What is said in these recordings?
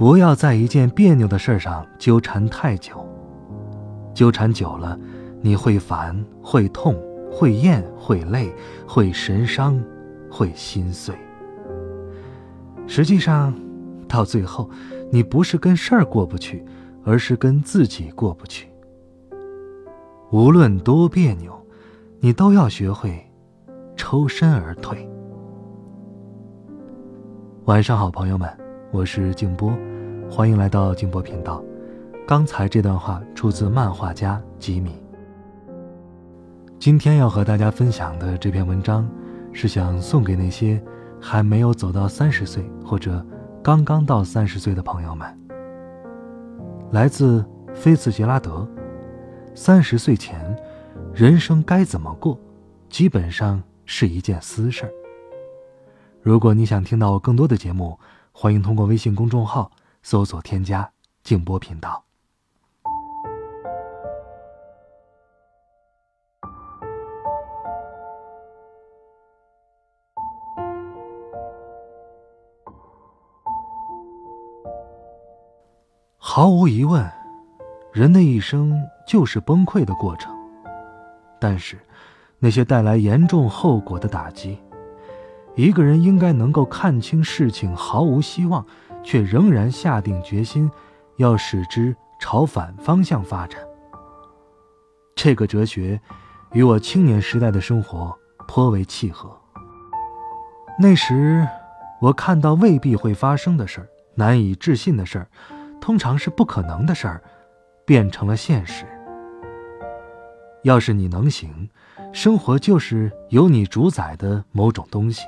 不要在一件别扭的事上纠缠太久。纠缠久了，你会烦，会痛，会厌，会累，会神伤，会心碎。实际上，到最后，你不是跟事儿过不去，而是跟自己过不去。无论多别扭，你都要学会抽身而退。晚上好，朋友们，我是静波。欢迎来到静波频道。刚才这段话出自漫画家吉米。今天要和大家分享的这篇文章，是想送给那些还没有走到三十岁或者刚刚到三十岁的朋友们。来自菲茨杰拉德。三十岁前，人生该怎么过，基本上是一件私事儿。如果你想听到更多的节目，欢迎通过微信公众号。搜索添加静波频道。毫无疑问，人的一生就是崩溃的过程。但是，那些带来严重后果的打击，一个人应该能够看清事情毫无希望。却仍然下定决心，要使之朝反方向发展。这个哲学，与我青年时代的生活颇为契合。那时，我看到未必会发生的事儿、难以置信的事儿，通常是不可能的事儿，变成了现实。要是你能行，生活就是由你主宰的某种东西。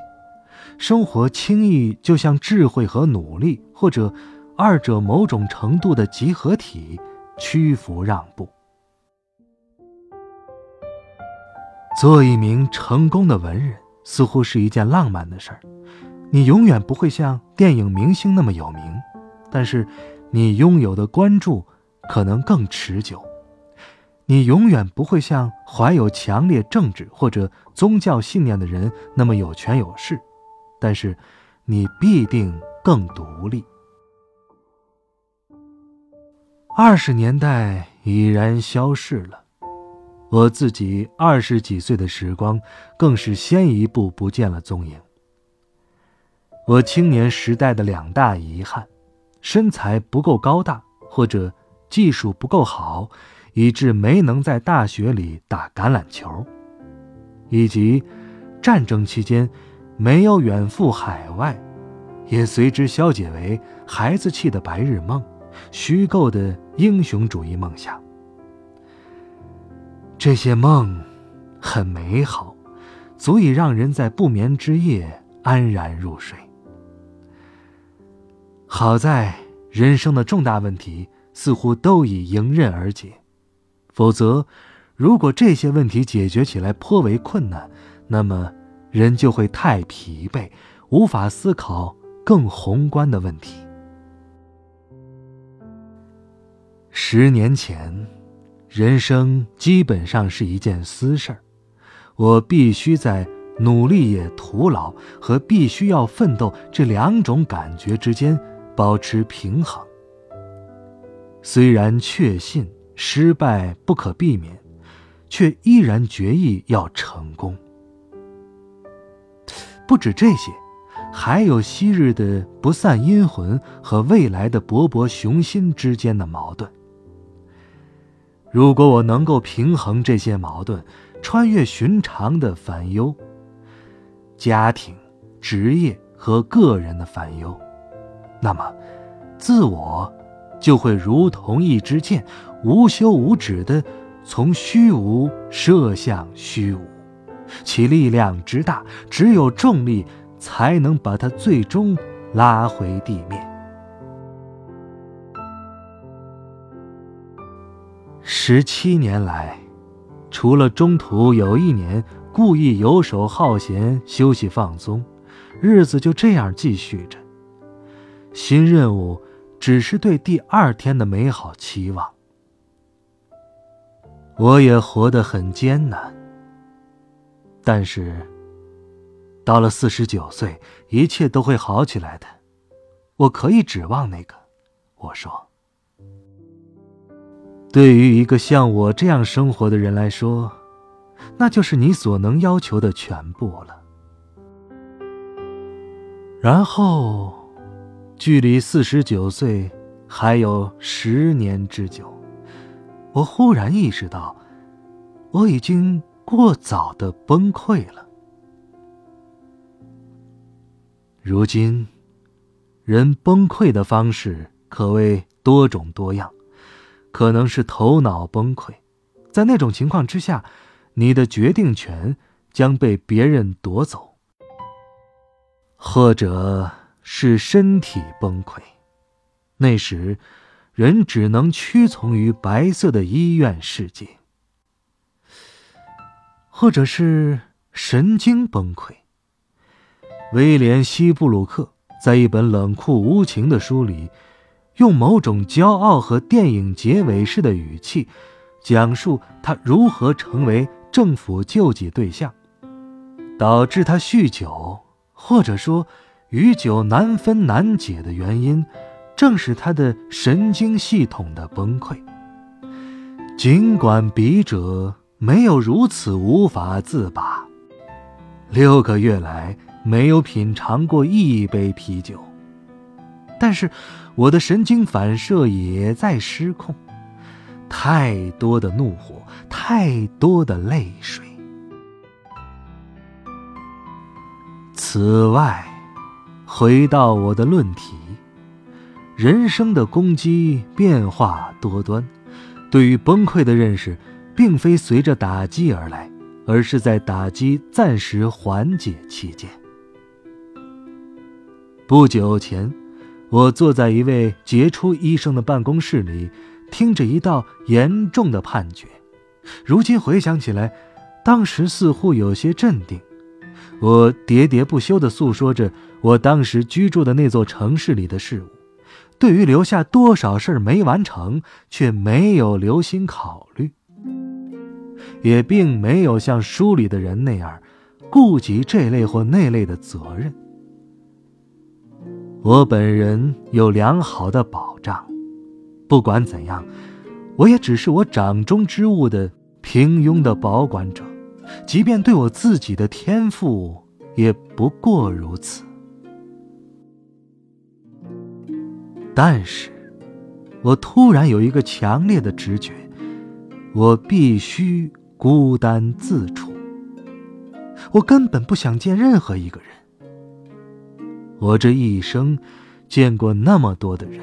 生活轻易就像智慧和努力，或者二者某种程度的集合体，屈服让步。做一名成功的文人，似乎是一件浪漫的事儿。你永远不会像电影明星那么有名，但是你拥有的关注可能更持久。你永远不会像怀有强烈政治或者宗教信念的人那么有权有势。但是，你必定更独立。二十年代已然消逝了，我自己二十几岁的时光更是先一步不见了踪影。我青年时代的两大遗憾：身材不够高大，或者技术不够好，以致没能在大学里打橄榄球，以及战争期间。没有远赴海外，也随之消解为孩子气的白日梦，虚构的英雄主义梦想。这些梦很美好，足以让人在不眠之夜安然入睡。好在人生的重大问题似乎都已迎刃而解，否则，如果这些问题解决起来颇为困难，那么。人就会太疲惫，无法思考更宏观的问题。十年前，人生基本上是一件私事儿，我必须在努力也徒劳和必须要奋斗这两种感觉之间保持平衡。虽然确信失败不可避免，却依然决意要成功。不止这些，还有昔日的不散阴魂和未来的勃勃雄心之间的矛盾。如果我能够平衡这些矛盾，穿越寻常的烦忧，家庭、职业和个人的烦忧，那么，自我就会如同一支箭，无休无止的从虚无射向虚无。其力量之大只有重力才能把它最终拉回地面。十七年来除了中途有一年故意游手好闲休息放松日子就这样继续着。新任务只是对第二天的美好期望。我也活得很艰难但是到了四十九岁，一切都会好起来的。我可以指望那个，我说。对于一个像我这样生活的人来说，那就是你所能要求的全部了。然后，距离四十九岁还有十年之久，我忽然意识到，我已经过早的崩溃了。如今，人崩溃的方式可谓多种多样。可能是头脑崩溃，在那种情况之下，你的决定权将被别人夺走；或者是身体崩溃，那时人只能屈从于白色的医院世界；或者是神经崩溃。威廉·西布鲁克在一本冷酷无情的书里。用某种骄傲和电影结尾式的语气，讲述他如何成为政府救济对象，导致他酗酒，或者说与酒难分难解的原因，正是他的神经系统的崩溃。尽管笔者没有如此无法自拔，六个月来没有品尝过一杯啤酒。但是，我的神经反射也在失控，太多的怒火，太多的泪水。此外，回到我的论题，人生的攻击变化多端，对于崩溃的认识，并非随着打击而来，而是在打击暂时缓解期间。不久前。我坐在一位杰出医生的办公室里，听着一道严重的判决。如今回想起来，当时似乎有些镇定。我喋喋不休地诉说着我当时居住的那座城市里的事物，对于留下多少事儿没完成，却没有留心考虑，也并没有像书里的人那样，顾及这类或那类的责任。我本人有良好的保障，不管怎样，我也只是我掌中之物的平庸的保管者，即便对我自己的天赋，也不过如此。但是，我突然有一个强烈的直觉，我必须孤单自处。我根本不想见任何一个人。我这一生见过那么多的人，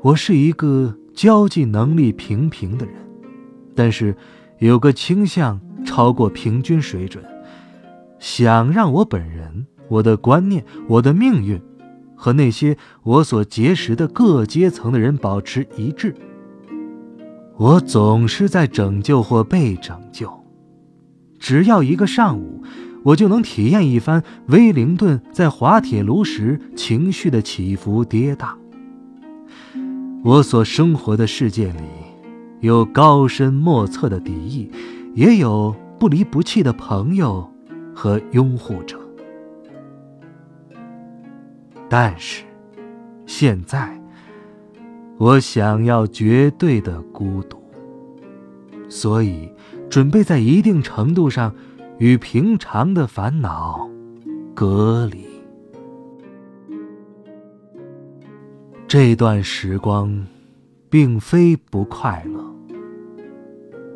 我是一个交际能力平平的人，但是有个倾向超过平均水准，想让我本人、我的观念、我的命运和那些我所结识的各阶层的人保持一致。我总是在拯救或被拯救，只要一个上午。我就能体验一番威灵顿在滑铁卢时情绪的起伏跌宕。我所生活的世界里，有高深莫测的敌意，也有不离不弃的朋友和拥护者。但是，现在，我想要绝对的孤独，所以准备在一定程度上。与平常的烦恼隔离。这段时光，并非不快乐。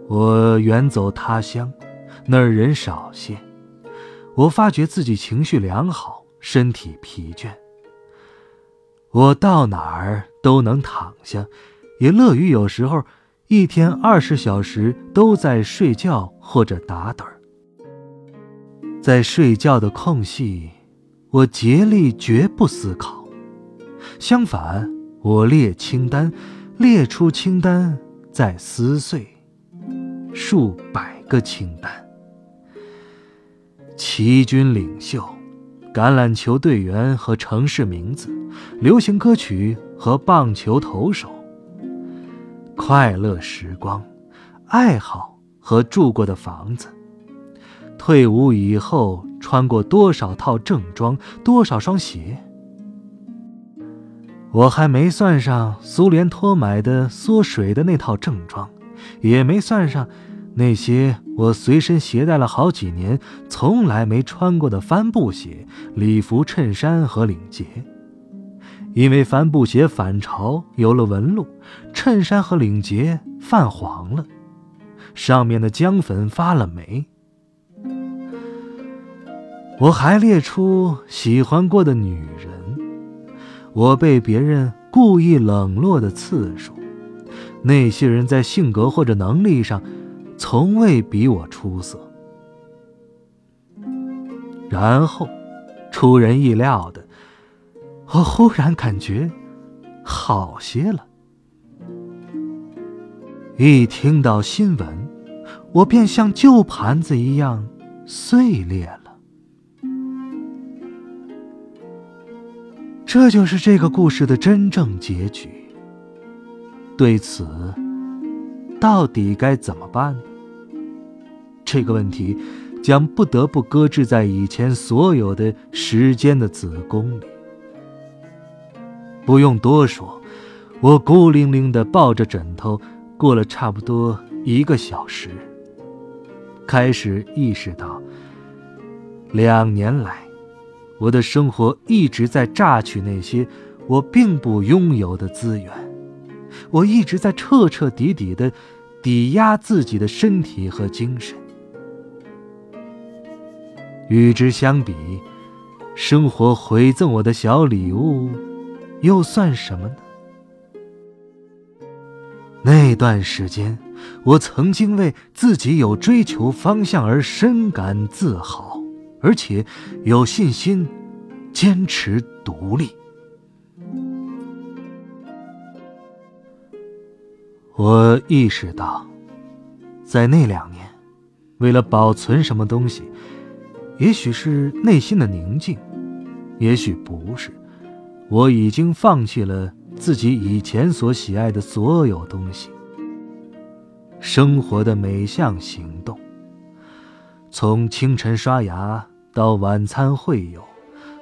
我远走他乡，那儿人少些。我发觉自己情绪良好，身体疲倦。我到哪儿都能躺下，也乐于有时候一天二十小时都在睡觉或者打盹儿。在睡觉的空隙，我竭力绝不思考。相反，我列清单，列出清单，再撕碎数百个清单。齐军领袖、橄榄球队员和城市名字、流行歌曲和棒球投手、快乐时光、爱好和住过的房子、退伍以后穿过多少套正装、多少双鞋。我还没算上苏联托买的缩水的那套正装，也没算上那些我随身携带了好几年、从来没穿过的帆布鞋、礼服衬衫和领结。因为帆布鞋反潮有了纹路，衬衫和领结泛黄了，上面的浆粉发了霉。我还列出喜欢过的女人。我被别人故意冷落的次数，那些人在性格或者能力上，从未比我出色。然后，出人意料的，我忽然感觉好些了。一听到新闻，我便像旧盘子一样碎裂了。这就是这个故事的真正结局。对此，到底该怎么办呢？这个问题将不得不搁置在以前所有的时间的子宫里。不用多说，我孤零零的抱着枕头过了差不多一个小时，开始意识到，两年来。我的生活一直在榨取那些我并不拥有的资源，我一直在彻彻底底的抵押自己的身体和精神。与之相比，生活回赠我的小礼物，又算什么呢？那段时间，我曾经为自己有追求方向而深感自豪。而且有信心，坚持独立。我意识到，在那两年，为了保存什么东西，也许是内心的宁静，也许不是，我已经放弃了自己以前所喜爱的所有东西。生活的每项行动，从清晨刷牙。到晚餐会友，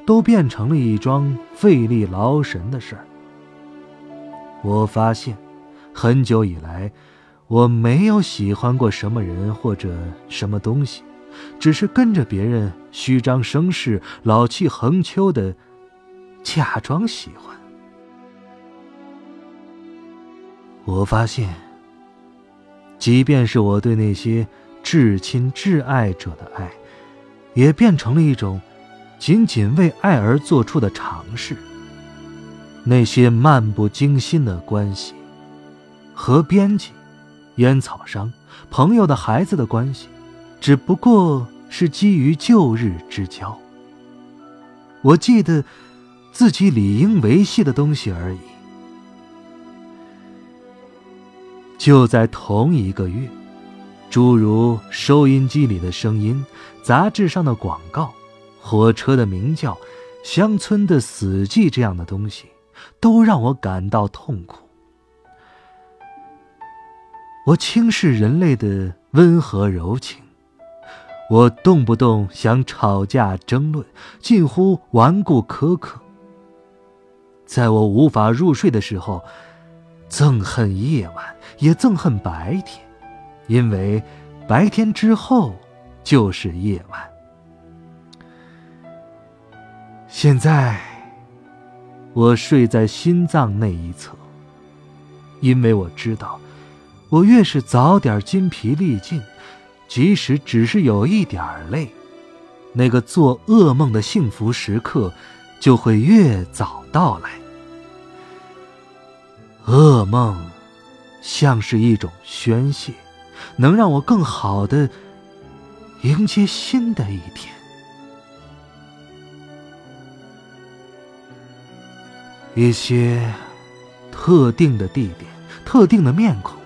都变成了一桩费力劳神的事儿。我发现，很久以来，我没有喜欢过什么人或者什么东西，只是跟着别人虚张声势、老气横秋的假装喜欢。我发现，即便是我对那些至亲至爱者的爱。也变成了一种仅仅为爱而做出的尝试。那些漫不经心的关系，和编辑、烟草商、朋友的孩子的关系，只不过是基于旧日之交。我记得自己理应维系的东西而已。就在同一个月。诸如收音机里的声音、杂志上的广告、火车的鸣叫、乡村的死寂这样的东西，都让我感到痛苦。我轻视人类的温和柔情，我动不动想吵架争论，近乎顽固苛刻。在我无法入睡的时候，憎恨夜晚，也憎恨白天。因为白天之后就是夜晚。现在我睡在心脏那一侧，因为我知道，我越是早点筋疲力尽，即使只是有一点累，那个做噩梦的幸福时刻就会越早到来。噩梦像是一种宣泄。能让我更好的迎接新的一天。一些特定的地点，特定的面孔，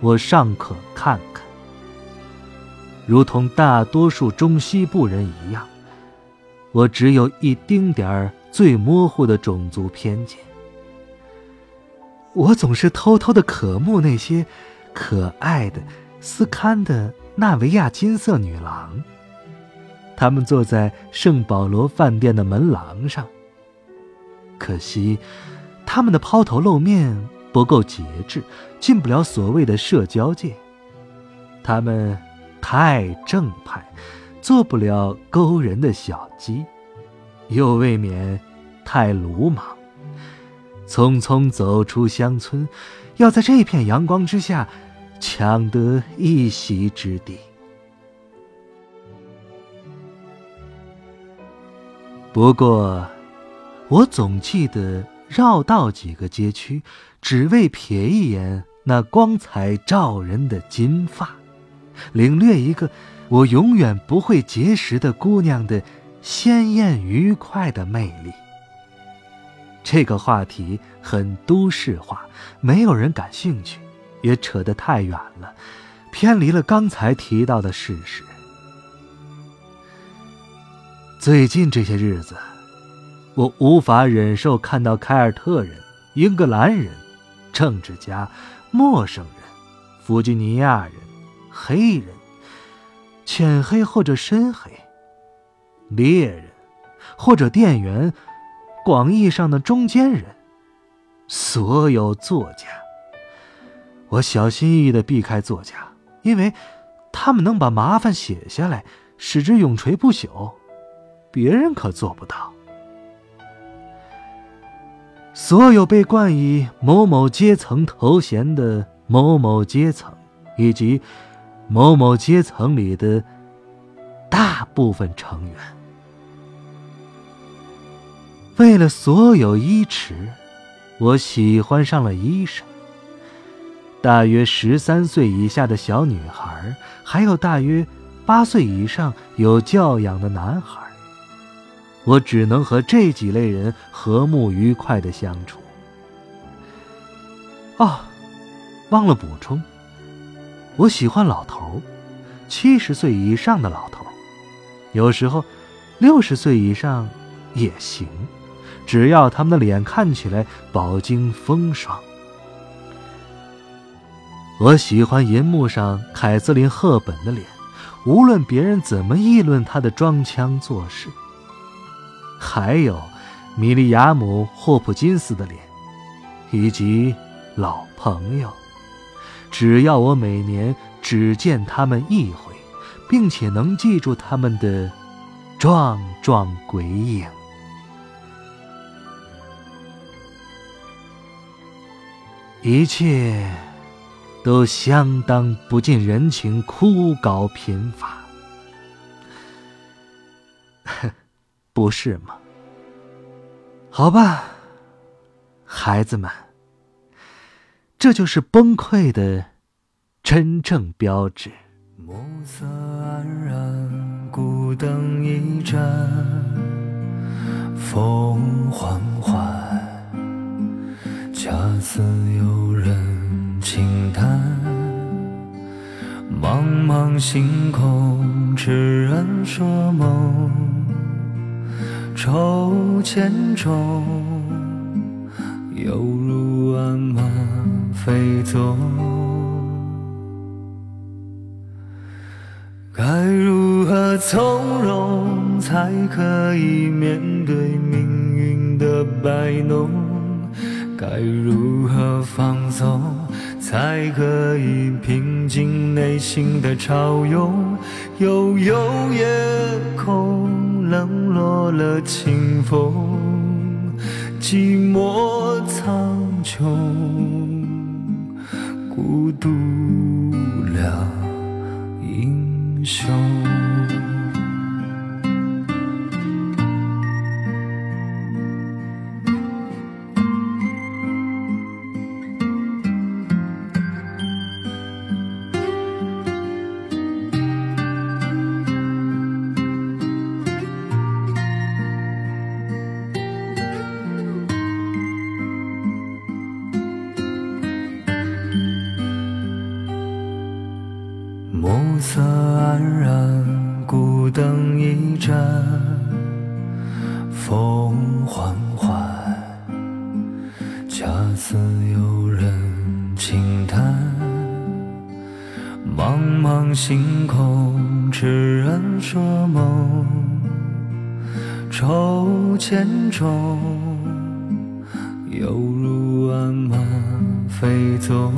我尚可看。如同大多数中西部人一样，我只有一丁点儿最模糊的种族偏见。我总是偷偷的渴慕那些可爱的斯堪的纳维亚金色女郎。她们坐在圣保罗饭店的门廊上。可惜，她们的抛头露面不够节制，进不了所谓的社交界。她们。太正派，做不了勾人的小鸡，又未免太鲁莽。匆匆走出乡村，要在这片阳光之下抢得一席之地。不过，我总记得绕道几个街区，只为瞥一眼那光彩照人的金发。领略一个我永远不会结识的姑娘的鲜艳愉快的魅力。这个话题很都市化，没有人感兴趣，也扯得太远了，偏离了刚才提到的事实。最近这些日子，我无法忍受看到凯尔特人、英格兰人、政治家、陌生人、弗吉尼亚人。黑人，浅黑或者深黑，猎人，或者店员，广义上的中间人，所有作家。我小心翼翼的避开作家，因为他们能把麻烦写下来，使之永垂不朽，别人可做不到。所有被冠以某某阶层头衔的某某阶层，以及。某某阶层里的大部分成员，为了所有衣池，我喜欢上了医生。大约十三岁以下的小女孩，还有大约八岁以上有教养的男孩，我只能和这几类人和睦愉快的相处。哦，忘了补充。我喜欢老头七十岁以上的老头有时候六十岁以上也行，只要他们的脸看起来饱经风霜。我喜欢银幕上凯瑟琳·赫本的脸，无论别人怎么议论她的装腔作势。还有米利亚姆·霍普金斯的脸，以及老朋友。只要我每年只见他们一回，并且能记住他们的壮壮鬼影，一切都相当不近人情、枯槁贫乏，不是吗？好吧，孩子们。这就是崩溃的真正标志。暮色黯然，孤灯一盏，风缓缓，恰似有人轻叹。茫茫星空，痴人说梦，愁千重，犹如暗马。飞走，该如何从容才可以面对命运的摆弄？该如何放松才可以平静内心的潮涌？悠悠夜空冷落了清风，寂寞苍穹。孤独了英雄。似有人轻叹。茫茫星空，痴人说梦，愁千种，犹如万马飞走。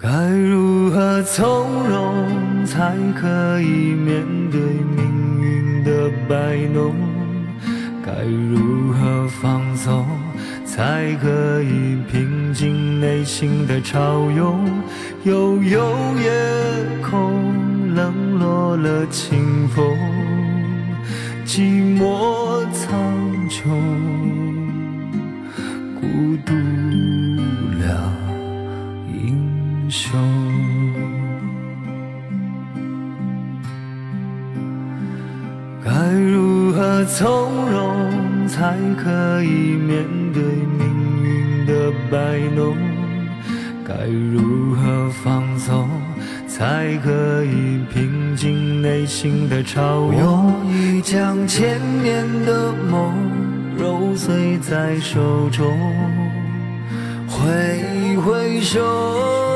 该如何从容，才可以面对命运的摆弄？该如何放松，才可以平静内心的潮涌？悠悠夜空，冷落了清风，寂寞苍穹，孤独了英雄。该如何从容，才可以面对命运的摆弄？该如何放松，才可以平静内心的潮涌？已将千年的梦揉碎在手中，挥挥手。